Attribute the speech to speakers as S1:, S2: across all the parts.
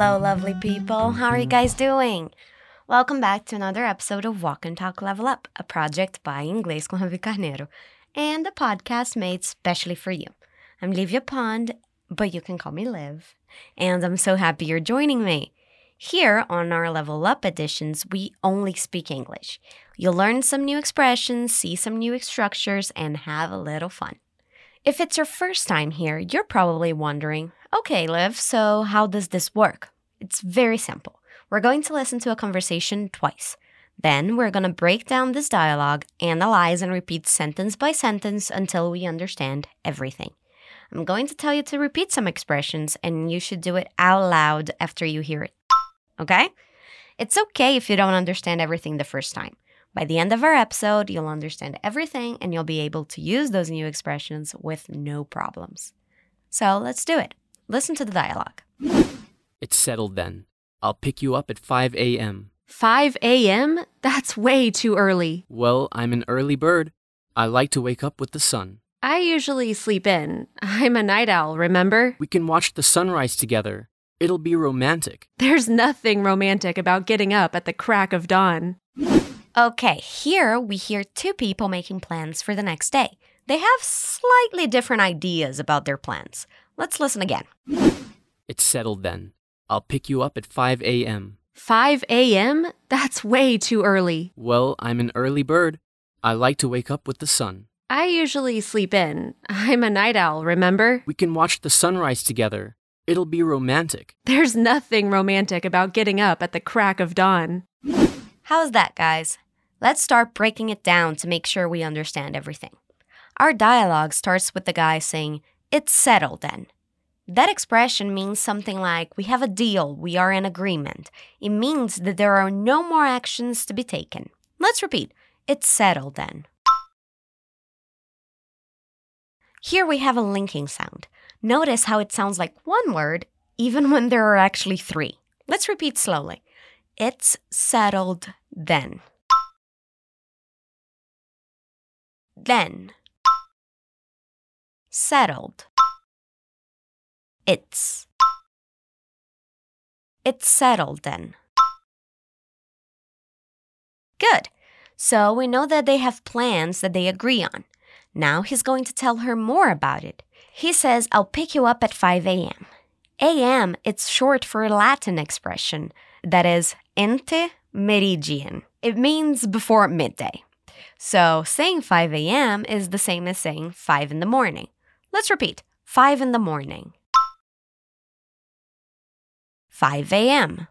S1: Hello, lovely people. How are you guys doing? Welcome back to another episode of Walk and Talk Level Up, a project by Inglês com Rhavi Carneiro, and a podcast made specially for you. I'm Livia Pond, but you can call me Liv, and I'm so happy you're joining me. Here on our Level Up editions, we only speak English. You'll learn some new expressions, see some new structures, and have a little fun. If it's your first time here, you're probably wondering okay, Liv, so how does this work? It's very simple. We're going to listen to a conversation twice. Then we're going to break down this dialogue, analyze, and repeat sentence by sentence until we understand everything. I'm going to tell you to repeat some expressions, and you should do it out loud after you hear it. Okay? It's okay if you don't understand everything the first time. By the end of our episode, you'll understand everything and you'll be able to use those new expressions with no problems. So let's do it. Listen to the dialogue.
S2: It's settled then. I'll pick you up at 5 a.m.
S3: 5 a.m.? That's way too early.
S2: Well, I'm an early bird. I like to wake up with the sun.
S3: I usually sleep in. I'm a night owl, remember?
S2: We can watch the sunrise together. It'll be romantic.
S3: There's nothing romantic about getting up at the crack of dawn.
S1: Okay, here we hear two people making plans for the next day. They have slightly different ideas about their plans. Let's listen again.
S2: It's settled then. I'll pick you up at 5 a.m.
S3: 5 a.m.? That's way too early.
S2: Well, I'm an early bird. I like to wake up with the sun.
S3: I usually sleep in. I'm a night owl, remember?
S2: We can watch the sunrise together. It'll be romantic.
S3: There's nothing romantic about getting up at the crack of dawn.
S1: How's that, guys? Let's start breaking it down to make sure we understand everything. Our dialogue starts with the guy saying, It's settled then. That expression means something like, We have a deal, we are in agreement. It means that there are no more actions to be taken. Let's repeat, It's settled then. Here we have a linking sound. Notice how it sounds like one word, even when there are actually three. Let's repeat slowly. It's settled then. Then. Settled. It's. It's settled then. Good. So we know that they have plans that they agree on. Now he's going to tell her more about it. He says, I'll pick you up at 5 a.m. A.M. it's short for a Latin expression that is ante meridian. It means before midday. So saying 5 a.m. is the same as saying 5 in the morning. Let's repeat 5 in the morning. 5 a.m.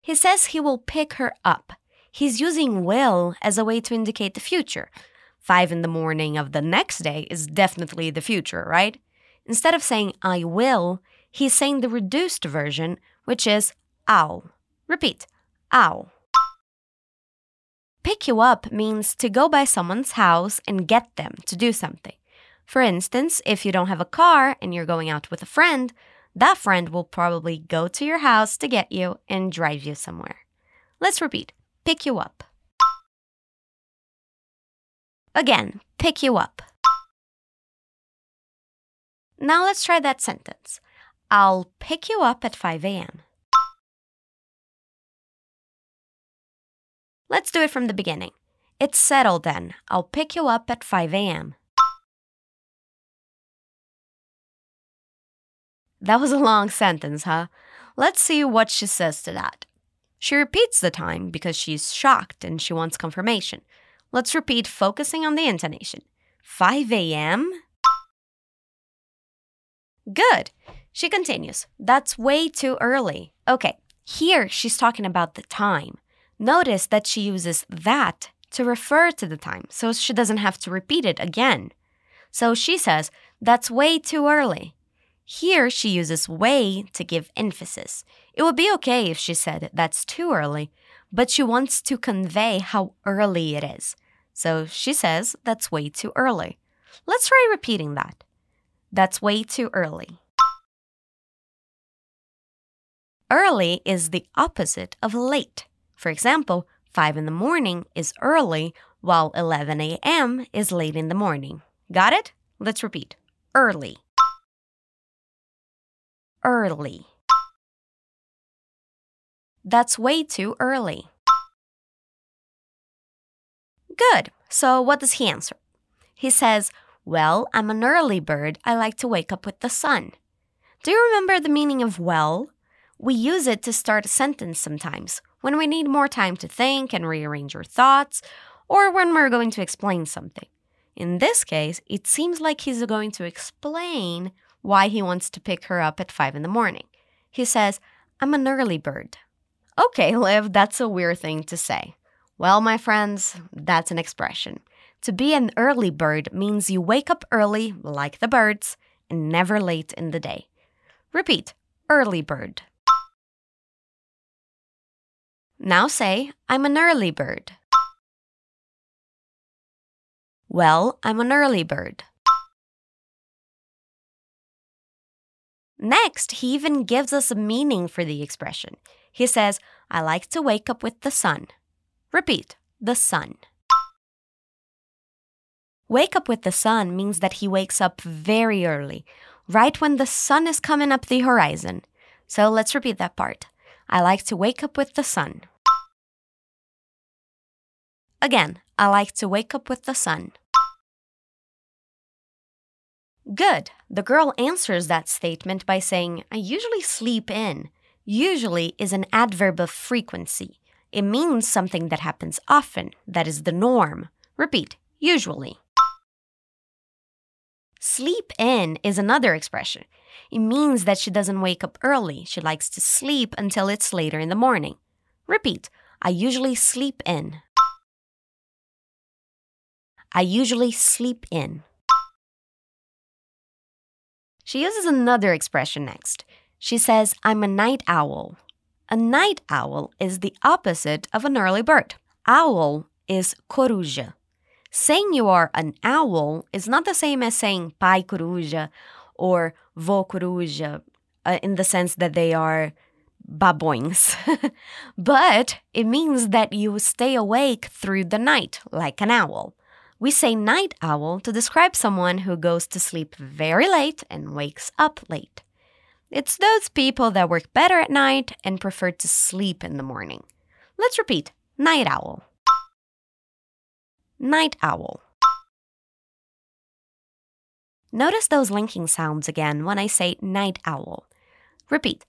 S1: He says he will pick her up. He's using will as a way to indicate the future. 5 in the morning of the next day is definitely the future, right? Instead of saying I will, he's saying the reduced version, which is I'll. Repeat, I'll. Pick you up means to go by someone's house and get them to do something. For instance, if you don't have a car and you're going out with a friend, that friend will probably go to your house to get you and drive you somewhere. Let's repeat pick you up. Again, pick you up. Now let's try that sentence. I'll pick you up at 5 a.m. Let's do it from the beginning. It's settled then. I'll pick you up at 5 a.m. That was a long sentence, huh? Let's see what she says to that. She repeats the time because she's shocked and she wants confirmation. Let's repeat, focusing on the intonation. 5 a.m.? Good. She continues. That's way too early. Okay, here she's talking about the time. Notice that she uses that to refer to the time, so she doesn't have to repeat it again. So she says, That's way too early. Here she uses way to give emphasis. It would be okay if she said, That's too early, but she wants to convey how early it is. So she says, That's way too early. Let's try repeating that. That's way too early. Early is the opposite of late. For example, 5 in the morning is early, while 11 a.m. is late in the morning. Got it? Let's repeat. Early. Early. That's way too early. Good. So, what does he answer? He says, Well, I'm an early bird. I like to wake up with the sun. Do you remember the meaning of well? We use it to start a sentence sometimes when we need more time to think and rearrange our thoughts, or when we're going to explain something. In this case, it seems like he's going to explain why he wants to pick her up at 5 in the morning. He says, I'm an early bird. Okay, Liv, that's a weird thing to say. Well, my friends, that's an expression. To be an early bird means you wake up early, like the birds, and never late in the day. Repeat early bird. Now say, I'm an early bird. Well, I'm an early bird. Next, he even gives us a meaning for the expression. He says, I like to wake up with the sun. Repeat, the sun. Wake up with the sun means that he wakes up very early, right when the sun is coming up the horizon. So let's repeat that part. I like to wake up with the sun. Again, I like to wake up with the sun. Good. The girl answers that statement by saying, I usually sleep in. Usually is an adverb of frequency. It means something that happens often, that is the norm. Repeat, usually. Sleep in is another expression. It means that she doesn't wake up early. She likes to sleep until it's later in the morning. Repeat, I usually sleep in. I usually sleep in. She uses another expression next. She says, I'm a night owl. A night owl is the opposite of an early bird. Owl is coruja. Saying you are an owl is not the same as saying pai coruja or vô coruja uh, in the sense that they are babões. but it means that you stay awake through the night like an owl. We say night owl to describe someone who goes to sleep very late and wakes up late. It's those people that work better at night and prefer to sleep in the morning. Let's repeat night owl. Night owl. Notice those linking sounds again when I say night owl. Repeat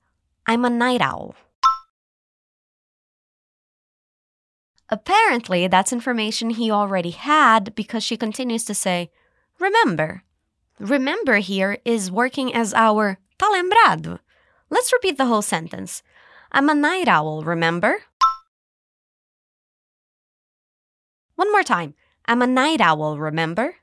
S1: I'm a night owl. Apparently, that's information he already had because she continues to say, Remember. Remember here is working as our tá lembrado. Let's repeat the whole sentence. I'm a night owl, remember? One more time. I'm a night owl, remember?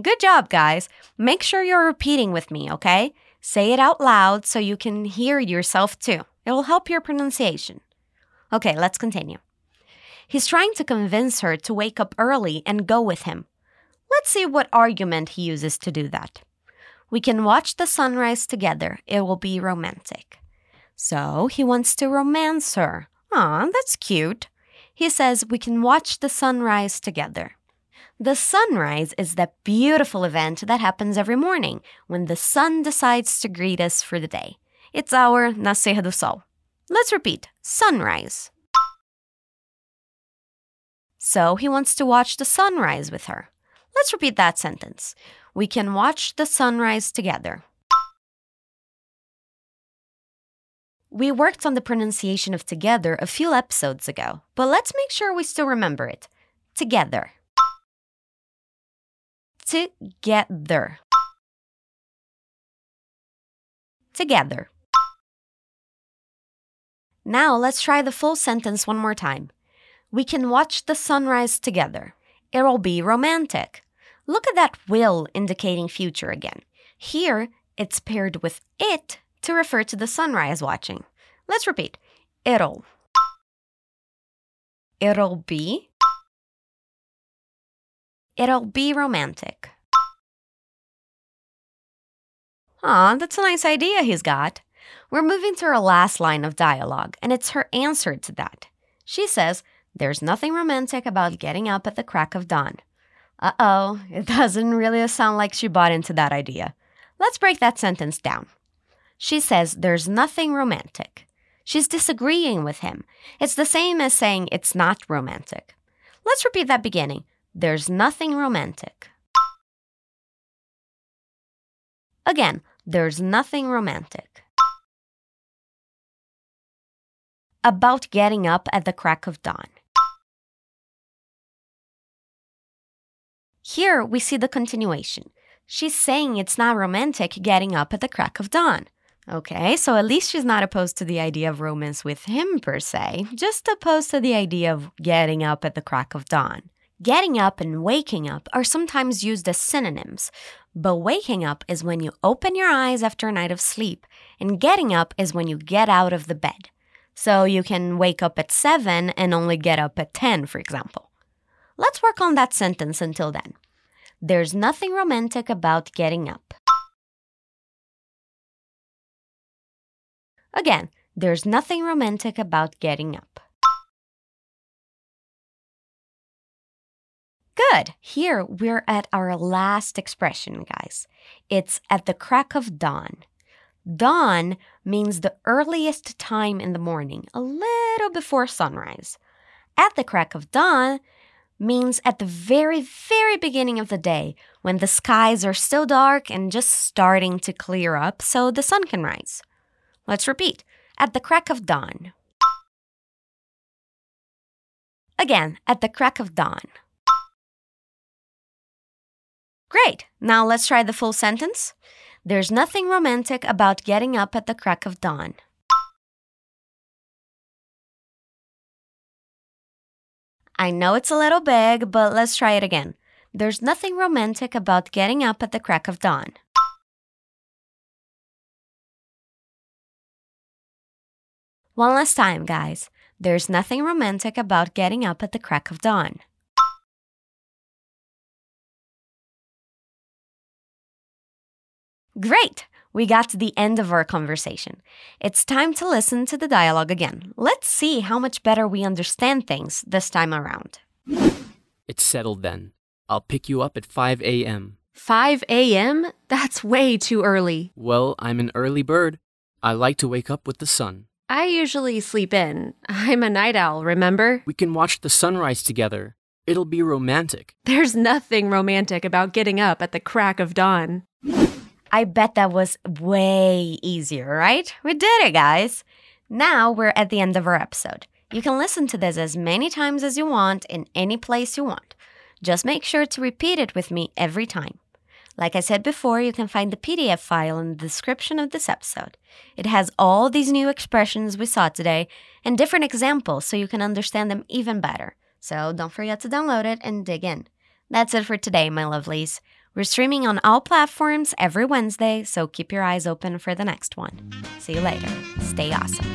S1: Good job, guys. Make sure you're repeating with me, okay? Say it out loud so you can hear yourself too. It will help your pronunciation. Okay, let's continue. He's trying to convince her to wake up early and go with him. Let's see what argument he uses to do that. We can watch the sunrise together. It will be romantic. So he wants to romance her. Aw, that's cute. He says we can watch the sunrise together. The sunrise is that beautiful event that happens every morning when the sun decides to greet us for the day. It's our Nascer do Sol. Let's repeat sunrise. So he wants to watch the sunrise with her. Let's repeat that sentence. We can watch the sunrise together. We worked on the pronunciation of together a few episodes ago, but let's make sure we still remember it. Together. Together. Together. Now let's try the full sentence one more time. We can watch the sunrise together. It'll be romantic. Look at that will indicating future again. Here, it's paired with it to refer to the sunrise watching. Let's repeat. It'll. It'll be. It'll be romantic. Aw, that's a nice idea he's got. We're moving to her last line of dialogue, and it's her answer to that. She says, There's nothing romantic about getting up at the crack of dawn. Uh oh, it doesn't really sound like she bought into that idea. Let's break that sentence down. She says there's nothing romantic. She's disagreeing with him. It's the same as saying it's not romantic. Let's repeat that beginning. There's nothing romantic. Again, there's nothing romantic. About getting up at the crack of dawn. Here we see the continuation. She's saying it's not romantic getting up at the crack of dawn. Okay, so at least she's not opposed to the idea of romance with him per se, just opposed to the idea of getting up at the crack of dawn. Getting up and waking up are sometimes used as synonyms, but waking up is when you open your eyes after a night of sleep, and getting up is when you get out of the bed. So you can wake up at 7 and only get up at 10, for example. Let's work on that sentence until then. There's nothing romantic about getting up. Again, there's nothing romantic about getting up. Good. Here we're at our last expression, guys. It's at the crack of dawn. Dawn means the earliest time in the morning, a little before sunrise. At the crack of dawn means at the very, very beginning of the day when the skies are still dark and just starting to clear up so the sun can rise. Let's repeat at the crack of dawn. Again, at the crack of dawn. Great! Now let's try the full sentence. There's nothing romantic about getting up at the crack of dawn. I know it's a little big, but let's try it again. There's nothing romantic about getting up at the crack of dawn. One last time, guys. There's nothing romantic about getting up at the crack of dawn. Great! We got to the end of our conversation. It's time to listen to the dialogue again. Let's see how much better we understand things this time around.
S2: It's settled then. I'll pick you up at 5 a.m.
S3: 5 a.m.? That's way too early.
S2: Well, I'm an early bird. I like to wake up with the sun.
S3: I usually sleep in. I'm a night owl, remember?
S2: We can watch the sunrise together. It'll be romantic.
S3: There's nothing romantic about getting up at the crack of dawn.
S1: I bet that was way easier, right? We did it, guys. Now we're at the end of our episode. You can listen to this as many times as you want in any place you want. Just make sure to repeat it with me every time. Like I said before, you can find the PDF file in the description of this episode. It has all these new expressions we saw today and different examples so you can understand them even better. So don't forget to download it and dig in. That's it for today, my lovelies. We're streaming on all platforms every Wednesday, so keep your eyes open for the next one. See you later. Stay awesome.